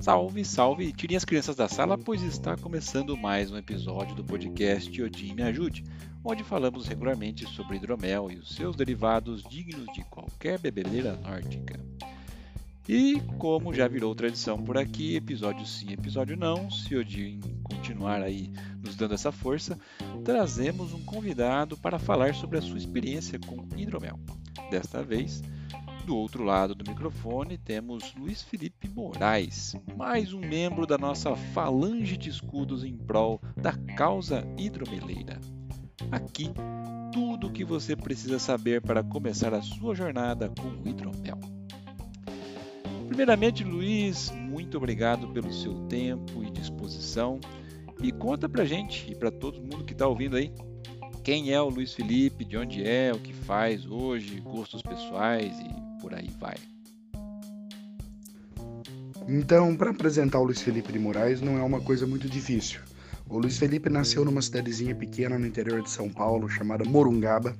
Salve, salve! Tirem as crianças da sala, pois está começando mais um episódio do podcast Odin Me Ajude, onde falamos regularmente sobre hidromel e os seus derivados dignos de qualquer bebedeira nórdica. E como já virou tradição por aqui, episódio sim, episódio não, se Odin continuar aí nos dando essa força, trazemos um convidado para falar sobre a sua experiência com hidromel. Desta vez, do outro lado do microfone temos Luiz Felipe Moraes, mais um membro da nossa falange de escudos em prol da causa hidromeleira. Aqui, tudo o que você precisa saber para começar a sua jornada com o hidromel. Primeiramente, Luiz, muito obrigado pelo seu tempo e disposição. E conta pra gente e para todo mundo que está ouvindo aí, quem é o Luiz Felipe, de onde é, o que faz hoje, gostos pessoais e por aí vai. Então, para apresentar o Luiz Felipe de Moraes não é uma coisa muito difícil. O Luiz Felipe nasceu numa cidadezinha pequena no interior de São Paulo chamada Morungaba.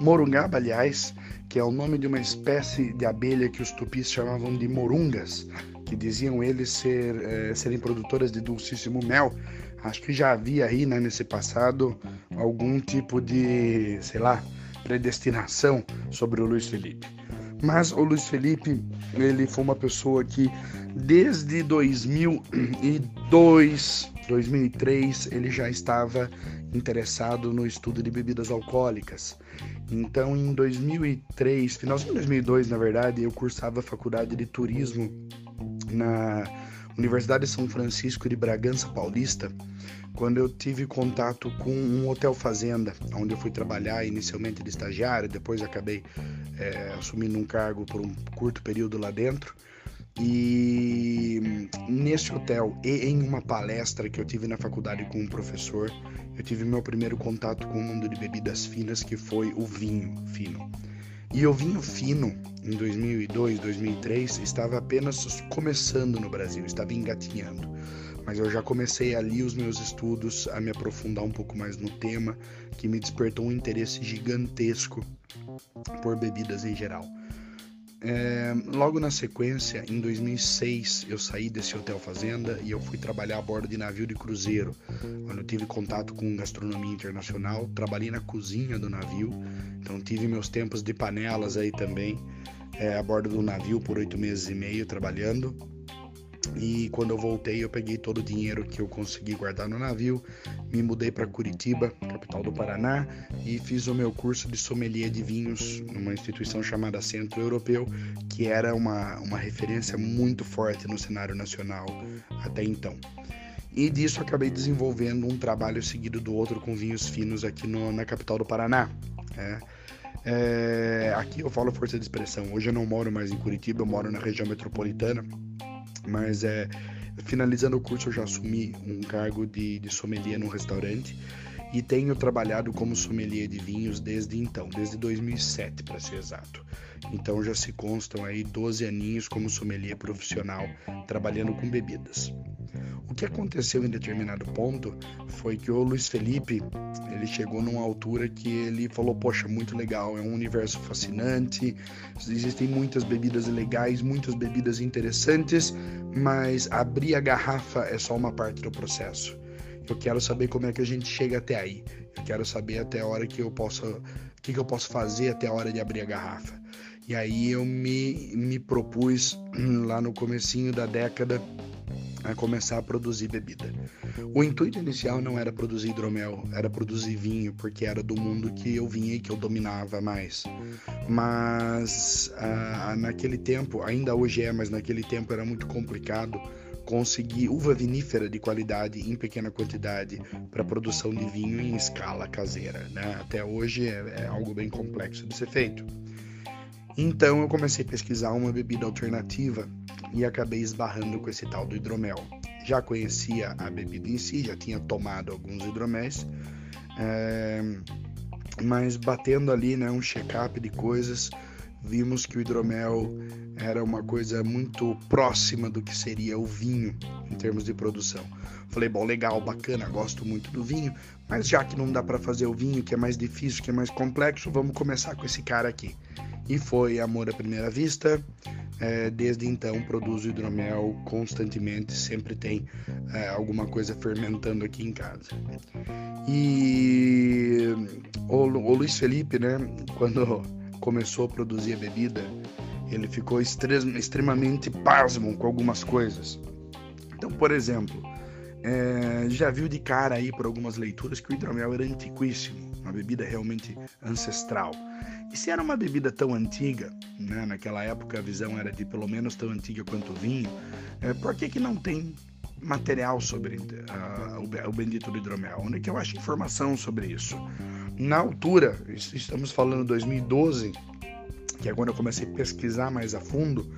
Morungaba, aliás, que é o nome de uma espécie de abelha que os tupis chamavam de morungas, que diziam eles ser, é, serem produtoras de dulcíssimo mel. Acho que já havia aí, né, nesse passado, algum tipo de, sei lá, predestinação sobre o Luiz Felipe. Mas o Luiz Felipe, ele foi uma pessoa que desde 2002, 2003, ele já estava interessado no estudo de bebidas alcoólicas. Então, em 2003, finalzinho de 2002, na verdade, eu cursava a faculdade de turismo na Universidade de São Francisco de Bragança Paulista quando eu tive contato com um hotel fazenda, onde eu fui trabalhar inicialmente de estagiário, depois acabei é, assumindo um cargo por um curto período lá dentro. E nesse hotel e em uma palestra que eu tive na faculdade com um professor, eu tive meu primeiro contato com o mundo de bebidas finas, que foi o vinho fino. E o vinho fino, em 2002, 2003, estava apenas começando no Brasil, estava engatinhando mas eu já comecei ali os meus estudos a me aprofundar um pouco mais no tema, que me despertou um interesse gigantesco por bebidas em geral. É, logo na sequência, em 2006, eu saí desse hotel fazenda e eu fui trabalhar a bordo de navio de cruzeiro, onde eu tive contato com gastronomia internacional. Trabalhei na cozinha do navio, então tive meus tempos de panelas aí também, é, a bordo do navio por oito meses e meio trabalhando. E quando eu voltei, eu peguei todo o dinheiro que eu consegui guardar no navio, me mudei para Curitiba, capital do Paraná, e fiz o meu curso de sommelier de vinhos numa instituição chamada Centro Europeu, que era uma, uma referência muito forte no cenário nacional até então. E disso acabei desenvolvendo um trabalho seguido do outro com vinhos finos aqui no, na capital do Paraná. É. É, aqui eu falo força de expressão. Hoje eu não moro mais em Curitiba, eu moro na região metropolitana mas é, finalizando o curso eu já assumi um cargo de, de sommelier num restaurante e tenho trabalhado como sommelier de vinhos desde então, desde 2007 para ser exato. Então já se constam aí 12 aninhos como sommelier profissional trabalhando com bebidas. O que aconteceu em determinado ponto foi que o Luiz Felipe, ele chegou numa altura que ele falou: "Poxa, muito legal, é um universo fascinante, existem muitas bebidas legais, muitas bebidas interessantes, mas abrir a garrafa é só uma parte do processo. Eu quero saber como é que a gente chega até aí. Eu quero saber até a hora que eu possa, o que, que eu posso fazer até a hora de abrir a garrafa. E aí eu me, me propus lá no comecinho da década a começar a produzir bebida. O intuito inicial não era produzir hidromel, era produzir vinho, porque era do mundo que eu vinha e que eu dominava mais. Mas ah, naquele tempo, ainda hoje é, mas naquele tempo era muito complicado conseguir uva vinífera de qualidade em pequena quantidade para produção de vinho em escala caseira. Né? Até hoje é, é algo bem complexo de ser feito. Então eu comecei a pesquisar uma bebida alternativa e acabei esbarrando com esse tal do hidromel. Já conhecia a bebida em si, já tinha tomado alguns hidroméis, é, mas batendo ali né, um check-up de coisas, vimos que o hidromel era uma coisa muito próxima do que seria o vinho em termos de produção. Falei, bom, legal, bacana, gosto muito do vinho, mas já que não dá para fazer o vinho, que é mais difícil, que é mais complexo, vamos começar com esse cara aqui. e foi amor à primeira vista. É, desde então produzo hidromel constantemente, sempre tem é, alguma coisa fermentando aqui em casa. E o, o Luiz Felipe, né, quando começou a produzir a bebida, ele ficou extremamente pasmo com algumas coisas. Então, por exemplo, é, já viu de cara aí por algumas leituras que o hidromel era antiquíssimo, uma bebida realmente ancestral. E se era uma bebida tão antiga, né, naquela época a visão era de pelo menos tão antiga quanto o vinho, é, por que, que não tem material sobre uh, o, bendito do hidromel? Onde é que eu acho informação sobre isso? Na altura, estamos falando 2012, que é quando eu comecei a pesquisar mais a fundo,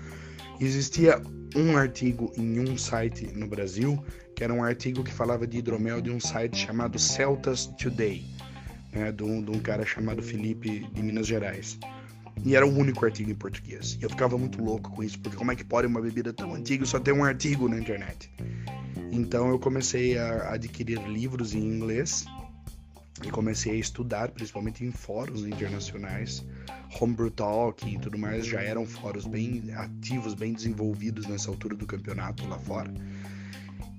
existia um artigo em um site no Brasil, que era um artigo que falava de hidromel de um site chamado Celtas Today né, de, um, de um cara chamado Felipe de Minas Gerais. E era o único artigo em português. E eu ficava muito louco com isso, porque como é que pode uma bebida tão antiga só ter um artigo na internet? Então eu comecei a adquirir livros em inglês e comecei a estudar, principalmente em fóruns internacionais. Homebrew Talk e tudo mais já eram fóruns bem ativos, bem desenvolvidos nessa altura do campeonato lá fora.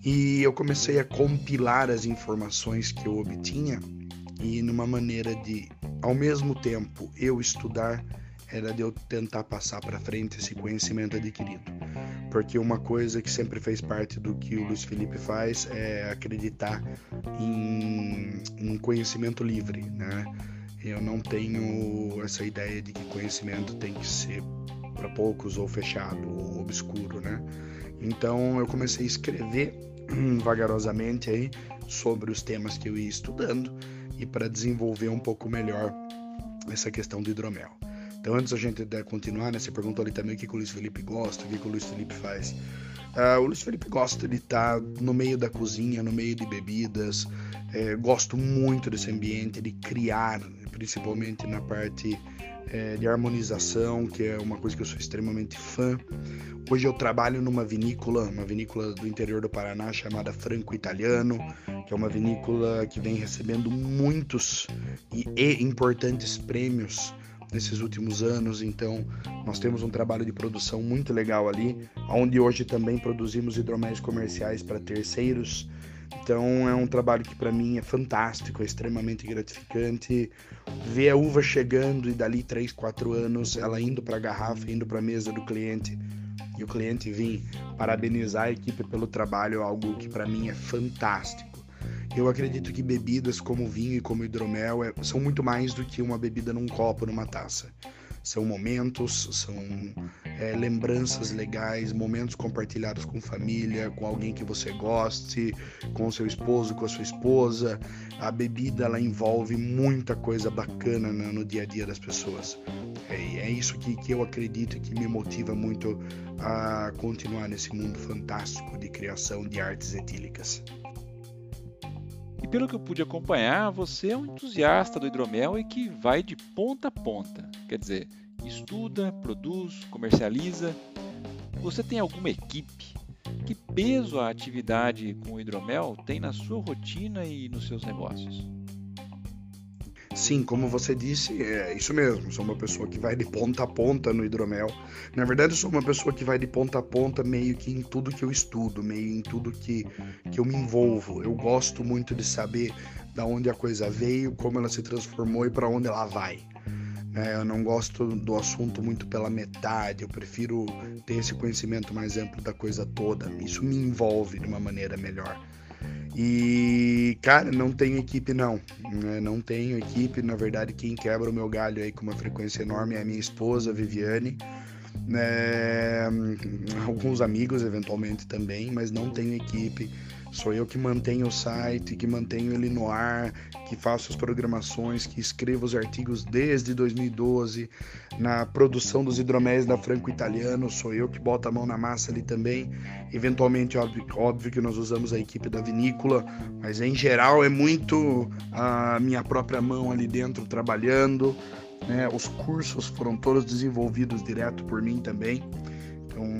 E eu comecei a compilar as informações que eu obtinha e numa maneira de, ao mesmo tempo, eu estudar, era de eu tentar passar para frente esse conhecimento adquirido. Porque uma coisa que sempre fez parte do que o Luiz Felipe faz é acreditar em, em conhecimento livre, né? Eu não tenho essa ideia de que conhecimento tem que ser para poucos ou fechado ou obscuro, né? Então eu comecei a escrever vagarosamente aí sobre os temas que eu ia estudando e para desenvolver um pouco melhor essa questão do hidromel. Então, antes a gente de continuar, né, você perguntou ali também o que, que o Luiz Felipe gosta, o que, que o Luiz Felipe faz. Uh, o Luiz Felipe gosta de estar tá no meio da cozinha, no meio de bebidas. É, gosto muito desse ambiente, de criar, principalmente na parte é, de harmonização, que é uma coisa que eu sou extremamente fã. Hoje eu trabalho numa vinícola, uma vinícola do interior do Paraná chamada Franco Italiano, que é uma vinícola que vem recebendo muitos e, e importantes prêmios nesses últimos anos. Então, nós temos um trabalho de produção muito legal ali, onde hoje também produzimos hidroméis comerciais para terceiros. Então é um trabalho que para mim é fantástico, é extremamente gratificante. Ver a uva chegando e dali 3, 4 anos ela indo para a garrafa, indo para a mesa do cliente e o cliente vir parabenizar a equipe pelo trabalho é algo que para mim é fantástico. Eu acredito que bebidas como vinho e como hidromel é, são muito mais do que uma bebida num copo, numa taça. São momentos, são é, lembranças legais, momentos compartilhados com família, com alguém que você goste, com seu esposo, com a sua esposa. A bebida ela envolve muita coisa bacana no, no dia a dia das pessoas. É, é isso que, que eu acredito que me motiva muito a continuar nesse mundo fantástico de criação de artes etílicas. E pelo que eu pude acompanhar, você é um entusiasta do hidromel e que vai de ponta a ponta. Quer dizer, estuda, produz, comercializa. Você tem alguma equipe? Que peso a atividade com o hidromel tem na sua rotina e nos seus negócios? Sim, como você disse, é isso mesmo. Sou uma pessoa que vai de ponta a ponta no hidromel. Na verdade, sou uma pessoa que vai de ponta a ponta meio que em tudo que eu estudo, meio em tudo que, que eu me envolvo. Eu gosto muito de saber da onde a coisa veio, como ela se transformou e para onde ela vai. É, eu não gosto do assunto muito pela metade, eu prefiro ter esse conhecimento mais amplo da coisa toda. Isso me envolve de uma maneira melhor. E, cara, não tenho equipe não. Né? Não tenho equipe. Na verdade, quem quebra o meu galho aí com uma frequência enorme é a minha esposa, Viviane. É, alguns amigos eventualmente também, mas não tenho equipe. Sou eu que mantenho o site, que mantenho ele no ar, que faço as programações, que escrevo os artigos desde 2012. Na produção dos hidroméis da Franco Italiano, sou eu que boto a mão na massa ali também. Eventualmente, óbvio, óbvio que nós usamos a equipe da vinícola, mas em geral é muito a minha própria mão ali dentro trabalhando. Né? Os cursos foram todos desenvolvidos direto por mim também. Então,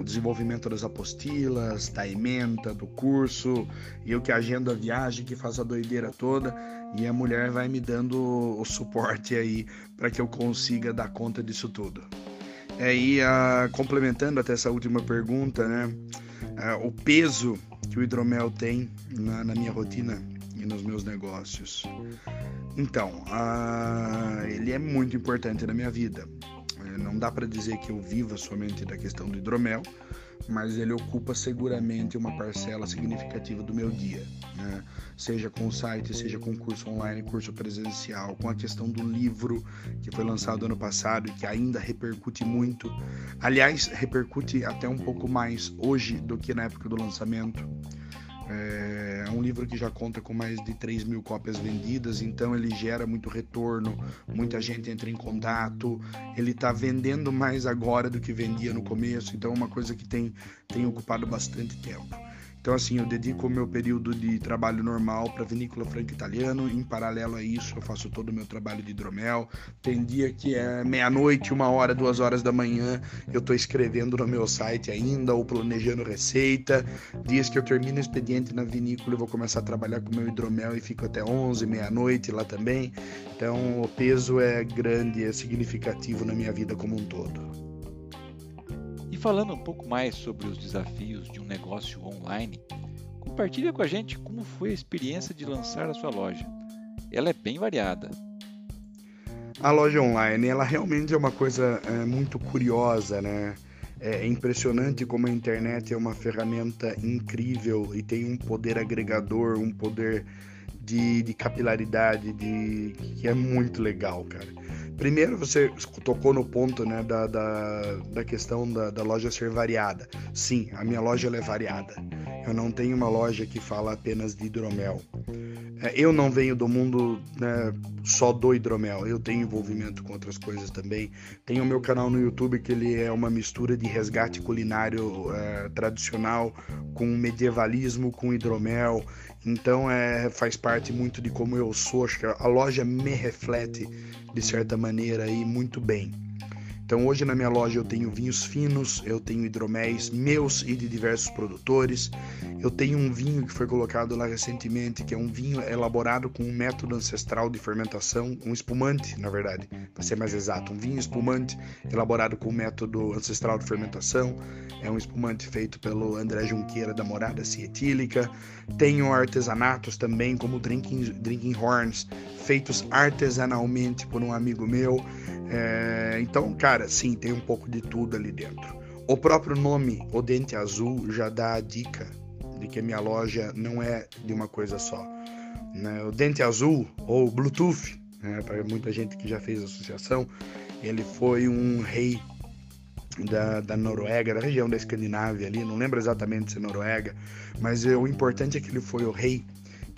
o desenvolvimento das apostilas, da ementa, do curso, eu que agendo a viagem, que faço a doideira toda, e a mulher vai me dando o suporte aí para que eu consiga dar conta disso tudo. É, e uh, complementando até essa última pergunta, né, uh, o peso que o hidromel tem na, na minha rotina e nos meus negócios. Então, uh, ele é muito importante na minha vida. Não dá para dizer que eu viva somente da questão do hidromel, mas ele ocupa seguramente uma parcela significativa do meu dia, né? seja com o site, seja com curso online, curso presencial, com a questão do livro que foi lançado ano passado e que ainda repercute muito. Aliás, repercute até um pouco mais hoje do que na época do lançamento. É um livro que já conta com mais de 3 mil cópias vendidas, então ele gera muito retorno, muita gente entra em contato, ele está vendendo mais agora do que vendia no começo, então é uma coisa que tem, tem ocupado bastante tempo. Então, assim, eu dedico o meu período de trabalho normal para Vinícola Franco Italiano. Em paralelo a isso, eu faço todo o meu trabalho de hidromel. Tem dia que é meia-noite, uma hora, duas horas da manhã, eu estou escrevendo no meu site ainda ou planejando receita. Dias que eu termino o expediente na vinícola, eu vou começar a trabalhar com o meu hidromel e fico até 11, meia-noite lá também. Então, o peso é grande, é significativo na minha vida como um todo falando um pouco mais sobre os desafios de um negócio online, compartilha com a gente como foi a experiência de lançar a sua loja. Ela é bem variada. A loja online, ela realmente é uma coisa é, muito curiosa, né? É impressionante como a internet é uma ferramenta incrível e tem um poder agregador, um poder de, de capilaridade, de, que é muito legal, cara. Primeiro, você tocou no ponto né, da, da, da questão da, da, loja ser variada. Sim, a minha loja é variada. Eu não tenho uma loja que fala apenas de hidromel. É, eu não venho do mundo né, só do hidromel. Eu tenho envolvimento com outras coisas também. Tenho o meu canal no YouTube que ele é uma mistura de resgate culinário é, tradicional com medievalismo, com hidromel. Então é, faz parte muito de como eu sou. Acho que a loja me reflete de certa maneira aí muito bem. Então hoje na minha loja eu tenho vinhos finos, eu tenho hidroméis meus e de diversos produtores. Eu tenho um vinho que foi colocado lá recentemente, que é um vinho elaborado com um método ancestral de fermentação, um espumante, na verdade, para ser mais exato, um vinho espumante elaborado com um método ancestral de fermentação. É um espumante feito pelo André Junqueira da Morada Cietílica. Tenho artesanatos também, como drinking, drinking horns, feitos artesanalmente por um amigo meu. É, então, cara, sim, tem um pouco de tudo ali dentro. O próprio nome, O Dente Azul, já dá a dica de que a minha loja não é de uma coisa só. Né? O Dente Azul, ou Bluetooth, né? para muita gente que já fez associação, ele foi um rei da, da Noruega, da região da Escandinávia ali, não lembro exatamente se é Noruega, mas o importante é que ele foi o rei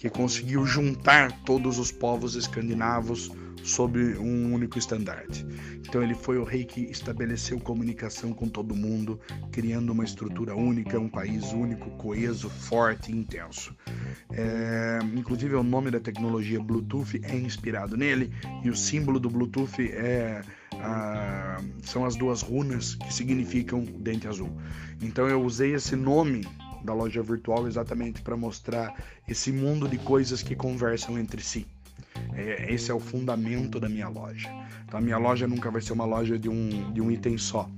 que conseguiu juntar todos os povos escandinavos sob um único estandarte. Então ele foi o rei que estabeleceu comunicação com todo mundo, criando uma estrutura única, um país único, coeso, forte e intenso. É, inclusive o nome da tecnologia Bluetooth é inspirado nele e o símbolo do Bluetooth é são as duas runas que significam dente azul. Então eu usei esse nome da loja virtual exatamente para mostrar esse mundo de coisas que conversam entre si. É, esse é o fundamento da minha loja. Então, a minha loja nunca vai ser uma loja de um, de um item só.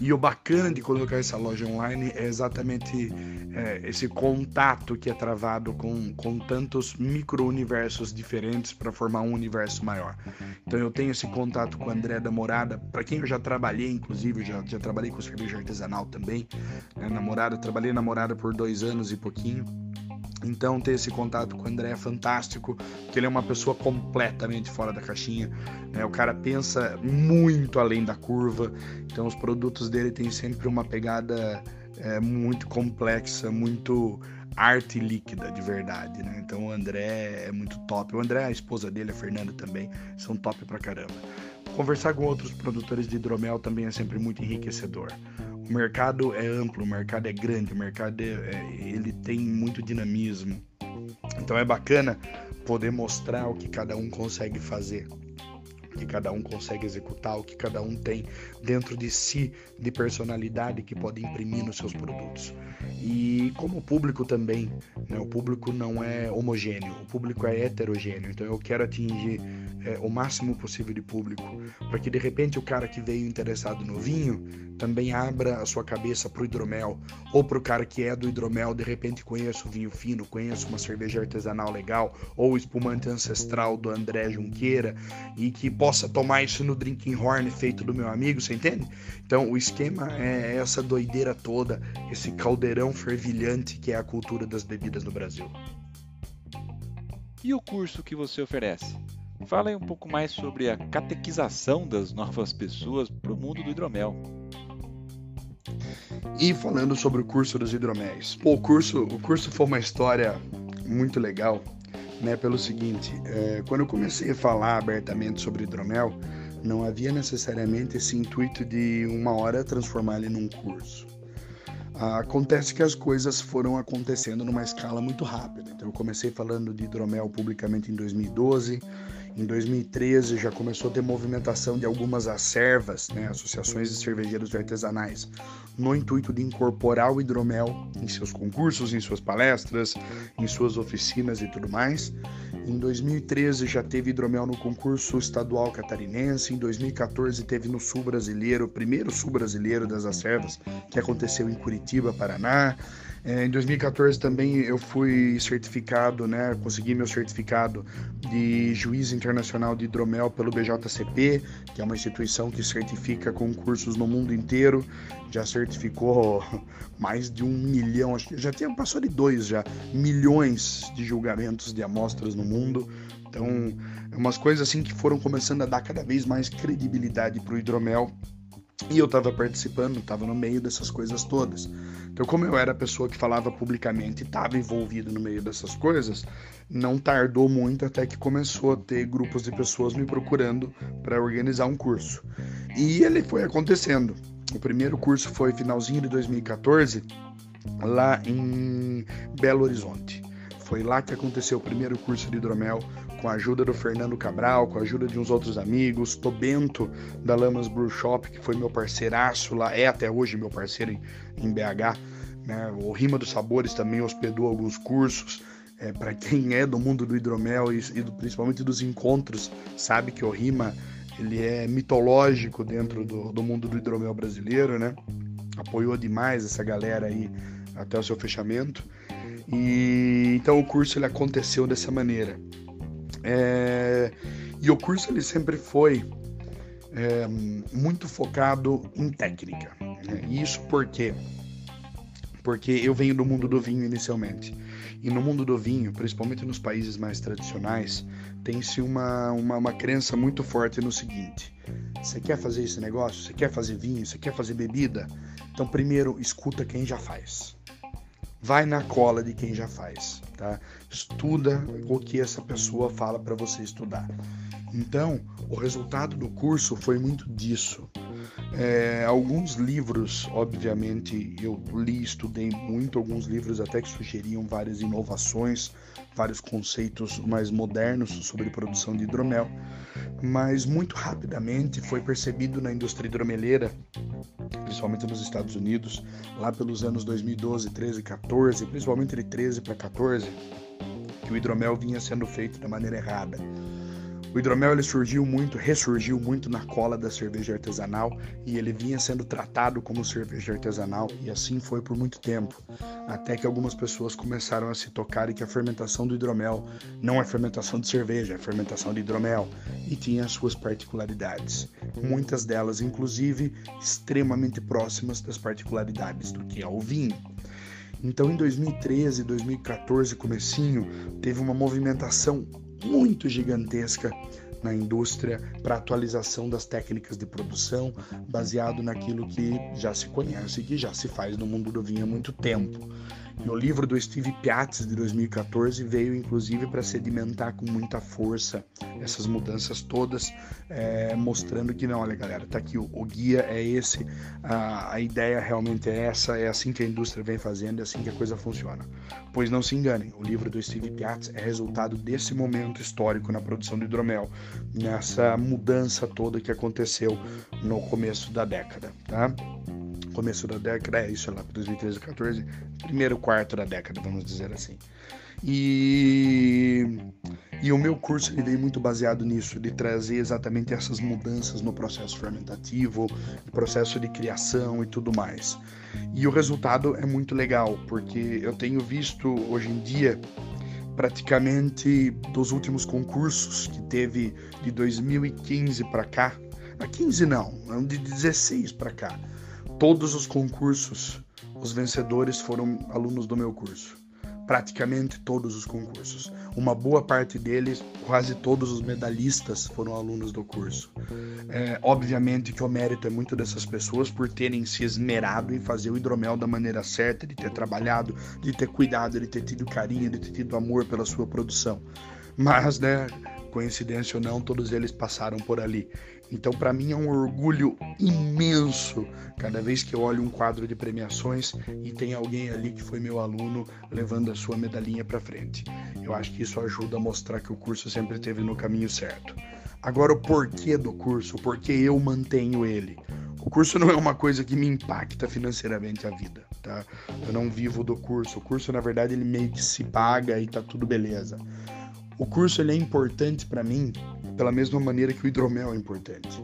E o bacana de colocar essa loja online é exatamente é, esse contato que é travado com, com tantos micro-universos diferentes para formar um universo maior. Então eu tenho esse contato com o André da Morada, para quem eu já trabalhei, inclusive, já, já trabalhei com cerveja artesanal também. Né, namorada, trabalhei namorada por dois anos e pouquinho. Então, ter esse contato com o André é fantástico, porque ele é uma pessoa completamente fora da caixinha. Né? O cara pensa muito além da curva, então os produtos dele têm sempre uma pegada é, muito complexa, muito arte líquida de verdade, né? Então o André é muito top. O André, a esposa dele, a Fernanda também, são top pra caramba. Conversar com outros produtores de hidromel também é sempre muito enriquecedor. O mercado é amplo, o mercado é grande, o mercado é, é, ele tem muito dinamismo. Então é bacana poder mostrar o que cada um consegue fazer. que cada um consegue executar, o que cada um tem dentro de si de personalidade que pode imprimir nos seus produtos. E como público também, né, o público não é homogêneo, o público é heterogêneo, então eu quero atingir é, o máximo possível de público, para que de repente o cara que veio interessado no vinho também abra a sua cabeça para o hidromel, ou para o cara que é do hidromel, de repente conheça o vinho fino, conheça uma cerveja artesanal legal, ou o espumante ancestral do André Junqueira, e que possa tomar isso no drinking horn feito do meu amigo, você entende? Então o esquema é essa doideira toda, esse caldeirão fervilhante que é a cultura das bebidas no Brasil. E o curso que você oferece? Fala aí um pouco mais sobre a catequização das novas pessoas para o mundo do hidromel. E falando sobre o curso dos hidroméis. Pô, o curso, o curso foi uma história muito legal, né? Pelo seguinte, é, quando eu comecei a falar abertamente sobre hidromel, não havia necessariamente esse intuito de uma hora transformar ele num curso. Acontece que as coisas foram acontecendo numa escala muito rápida. Então, eu comecei falando de hidromel publicamente em 2012. Em 2013 já começou a ter movimentação de algumas acervas, né, associações de cervejeiros artesanais, no intuito de incorporar o hidromel em seus concursos, em suas palestras, em suas oficinas e tudo mais. Em 2013 já teve hidromel no concurso estadual catarinense. Em 2014 teve no Sul Brasileiro, o primeiro Sul Brasileiro das acervas, que aconteceu em Curitiba, Paraná. É, em 2014 também eu fui certificado, né? Consegui meu certificado de juiz internacional de hidromel pelo BJCP, que é uma instituição que certifica concursos no mundo inteiro. Já certificou mais de um milhão, já tinha passou de dois já milhões de julgamentos de amostras no mundo. Então, é umas coisas assim que foram começando a dar cada vez mais credibilidade para o hidromel e eu estava participando, estava no meio dessas coisas todas. Então, como eu era a pessoa que falava publicamente e estava envolvido no meio dessas coisas, não tardou muito até que começou a ter grupos de pessoas me procurando para organizar um curso. E ele foi acontecendo. O primeiro curso foi finalzinho de 2014, lá em Belo Horizonte. Foi lá que aconteceu o primeiro curso de hidromel com a ajuda do Fernando Cabral, com a ajuda de uns outros amigos, Tobento da Lamas Brew Shop, que foi meu parceiraço lá, é até hoje meu parceiro em, em BH. Né? O Rima dos Sabores também hospedou alguns cursos. É, para quem é do mundo do hidromel e, e do, principalmente dos encontros, sabe que o Rima ele é mitológico dentro do, do mundo do hidromel brasileiro, né? Apoiou demais essa galera aí até o seu fechamento. E então o curso ele aconteceu dessa maneira. É, e o curso ele sempre foi é, muito focado em técnica. Né? Isso porque porque eu venho do mundo do vinho inicialmente. E no mundo do vinho, principalmente nos países mais tradicionais, tem-se uma, uma, uma crença muito forte no seguinte: você quer fazer esse negócio? Você quer fazer vinho? Você quer fazer bebida? Então, primeiro, escuta quem já faz vai na cola de quem já faz, tá? Estuda o que essa pessoa fala para você estudar. Então, o resultado do curso foi muito disso. É, alguns livros, obviamente, eu li, estudei muito, alguns livros até que sugeriam várias inovações, vários conceitos mais modernos sobre produção de hidromel, mas muito rapidamente foi percebido na indústria hidromeleira principalmente nos Estados Unidos, lá pelos anos 2012, 13, 14, principalmente de 13 para 14, que o hidromel vinha sendo feito da maneira errada. O hidromel ele surgiu muito, ressurgiu muito na cola da cerveja artesanal e ele vinha sendo tratado como cerveja artesanal e assim foi por muito tempo, até que algumas pessoas começaram a se tocar e que a fermentação do hidromel não é fermentação de cerveja, é fermentação de hidromel e tinha as suas particularidades, muitas delas inclusive extremamente próximas das particularidades do que é o vinho. Então em 2013, 2014, comecinho, teve uma movimentação muito gigantesca na indústria para atualização das técnicas de produção, baseado naquilo que já se conhece e que já se faz no mundo do vinho há muito tempo. E o livro do Steve Piazzi de 2014 veio inclusive para sedimentar com muita força essas mudanças todas, é, mostrando que não, olha galera, tá aqui o, o guia é esse, a, a, ideia realmente é essa, é assim que a indústria vem fazendo, é assim que a coisa funciona. Pois não se enganem, o livro do Steve Piazzi é resultado desse momento histórico na produção do hidromel, nessa mudança toda que aconteceu no começo da década, tá? começo da década, é isso lá, 2013, 2014, primeiro quarto da década, vamos dizer assim. E, e o meu curso ele veio muito baseado nisso, de trazer exatamente essas mudanças no processo fermentativo, no processo de criação e tudo mais. E o resultado é muito legal, porque eu tenho visto hoje em dia praticamente dos últimos concursos que teve de 2015 para cá, a 15 não, de 16 para cá todos os concursos, os vencedores foram alunos do meu curso. Praticamente todos os concursos. Uma boa parte deles, quase todos os medalhistas foram alunos do curso. É, obviamente que o mérito é muito dessas pessoas por terem se esmerado em fazer o hidromel da maneira certa, de ter trabalhado, de ter cuidado, de ter tido carinho, de ter tido amor pela sua produção. Mas, né, coincidência ou não, todos eles passaram por ali. Então, para mim é um orgulho imenso cada vez que eu olho um quadro de premiações e tem alguém ali que foi meu aluno levando a sua medalhinha para frente. Eu acho que isso ajuda a mostrar que o curso sempre esteve no caminho certo. Agora, o porquê do curso, o porquê eu mantenho ele. O curso não é uma coisa que me impacta financeiramente a vida, tá? Eu não vivo do curso. O curso, na verdade, ele meio que se paga e tá tudo beleza. O curso ele é importante para mim pela mesma maneira que o hidromel é importante.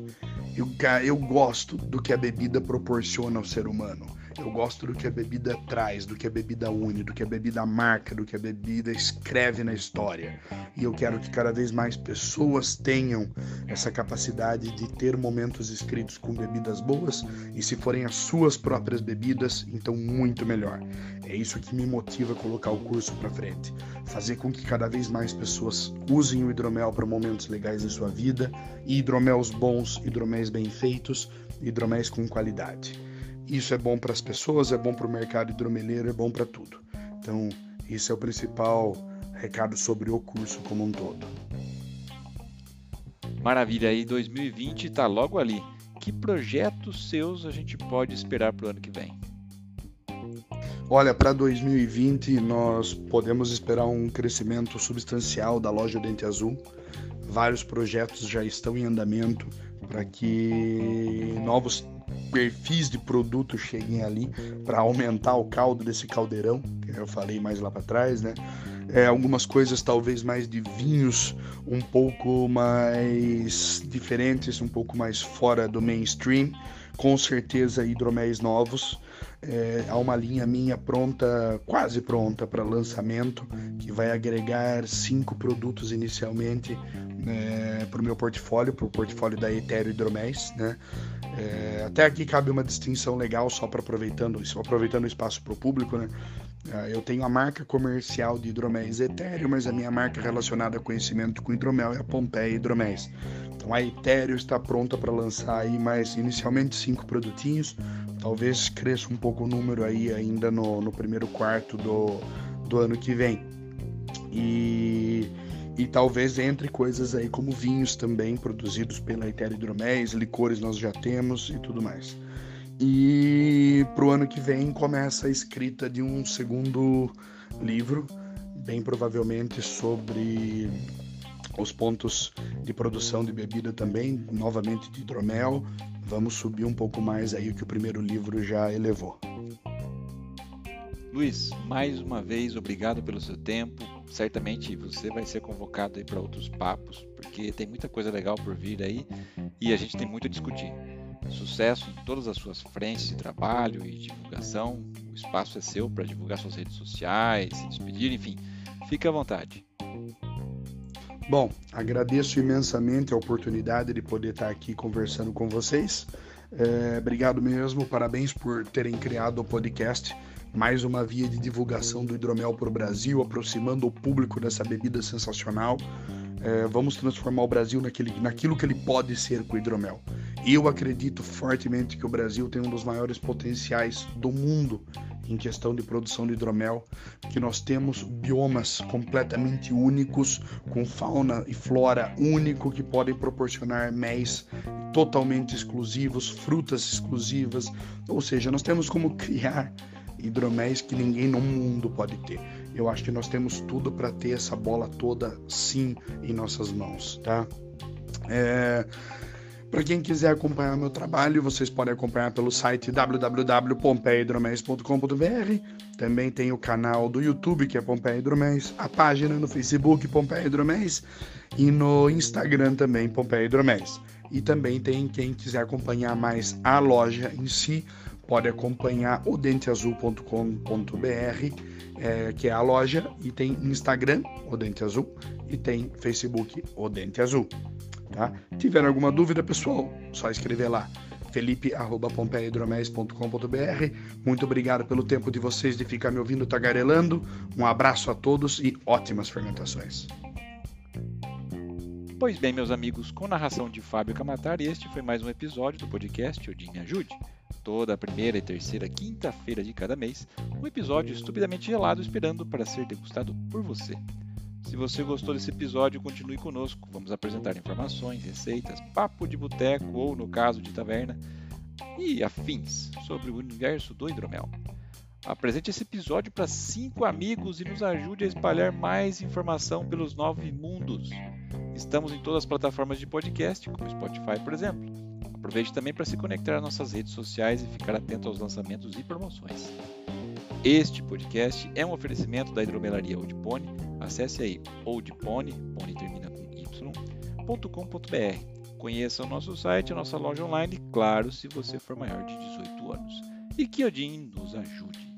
Eu, eu gosto do que a bebida proporciona ao ser humano. Eu gosto do que a bebida traz, do que a bebida une, do que a bebida marca, do que a bebida escreve na história. E eu quero que cada vez mais pessoas tenham essa capacidade de ter momentos escritos com bebidas boas e se forem as suas próprias bebidas, então muito melhor. É isso que me motiva a colocar o curso para frente, fazer com que cada vez mais pessoas usem o hidromel para momentos legais em sua vida, e hidroméis bons, hidroméis bem feitos, hidroméis com qualidade. Isso é bom para as pessoas, é bom para o mercado hidromeleiro, é bom para tudo. Então, isso é o principal recado sobre o curso como um todo. Maravilha, aí 2020 está logo ali. Que projetos seus a gente pode esperar para o ano que vem? Olha, para 2020 nós podemos esperar um crescimento substancial da loja Dente Azul. Vários projetos já estão em andamento para que novos perfis de produto cheguem ali para aumentar o caldo desse caldeirão, que eu falei mais lá para trás, né? É, algumas coisas talvez mais de vinhos um pouco mais diferentes, um pouco mais fora do mainstream, com certeza hidroméis novos. É, há uma linha minha pronta, quase pronta para lançamento, que vai agregar cinco produtos inicialmente é, para o meu portfólio, para o portfólio da Etéreo Hidroméis, né? É, até aqui cabe uma distinção legal, só para aproveitando, aproveitando o espaço para o público, né? É, eu tenho a marca comercial de hidroméis Etéreo, mas a minha marca relacionada a conhecimento com hidromel é a Pompeia Hidroméis. Então a Etéreo está pronta para lançar aí mais inicialmente cinco produtinhos, talvez cresça um pouco o número aí ainda no, no primeiro quarto do, do ano que vem. E e talvez entre coisas aí como vinhos também produzidos pela Etérea Hidroméis, licores nós já temos e tudo mais. E para o ano que vem começa a escrita de um segundo livro, bem provavelmente sobre os pontos de produção de bebida também, novamente de hidromel. Vamos subir um pouco mais aí o que o primeiro livro já elevou. Luiz, mais uma vez, obrigado pelo seu tempo. Certamente você vai ser convocado aí para outros papos, porque tem muita coisa legal por vir aí e a gente tem muito a discutir. Sucesso em todas as suas frentes de trabalho e divulgação. O espaço é seu para divulgar suas redes sociais, se despedir, enfim. Fique à vontade. Bom, agradeço imensamente a oportunidade de poder estar aqui conversando com vocês. É, obrigado mesmo, parabéns por terem criado o podcast mais uma via de divulgação do hidromel para o Brasil, aproximando o público dessa bebida sensacional. É, vamos transformar o Brasil naquele, naquilo que ele pode ser com o hidromel. Eu acredito fortemente que o Brasil tem um dos maiores potenciais do mundo em questão de produção de hidromel, que nós temos biomas completamente únicos, com fauna e flora único que podem proporcionar méis totalmente exclusivos, frutas exclusivas, ou seja, nós temos como criar hidroméis que ninguém no mundo pode ter. Eu acho que nós temos tudo para ter essa bola toda sim em nossas mãos, tá? É... Para quem quiser acompanhar meu trabalho, vocês podem acompanhar pelo site www.pompeiahidroméis.com.br. Também tem o canal do YouTube, que é Pompeia Hidroméis, a página no Facebook Pompeia Hidroméis e no Instagram também Pompeia Hidroméis. E também tem quem quiser acompanhar mais a loja em si, pode acompanhar o denteazul.com.br, é, que é a loja, e tem Instagram, o Dente Azul, e tem Facebook, o Dente Azul. Tá? Tiver alguma dúvida, pessoal, só escrever lá felipe.pompeiahidroméis.com.br. Muito obrigado pelo tempo de vocês de ficar me ouvindo tagarelando. Um abraço a todos e ótimas fermentações. Pois bem, meus amigos, com narração de Fábio Camatar, este foi mais um episódio do podcast Odin Ajude. Toda a primeira e terceira quinta-feira de cada mês, um episódio estupidamente gelado esperando para ser degustado por você. Se você gostou desse episódio, continue conosco. Vamos apresentar informações, receitas, papo de boteco ou, no caso de taverna, e afins sobre o universo do hidromel. Apresente esse episódio para cinco amigos e nos ajude a espalhar mais informação pelos nove mundos. Estamos em todas as plataformas de podcast, como Spotify, por exemplo. Aproveite também para se conectar às nossas redes sociais e ficar atento aos lançamentos e promoções. Este podcast é um oferecimento da hidromelaria Old Pony. Acesse aí oldpony. Conheça o nosso site, a nossa loja online, claro, se você for maior de 18 anos. E que Odin nos ajude.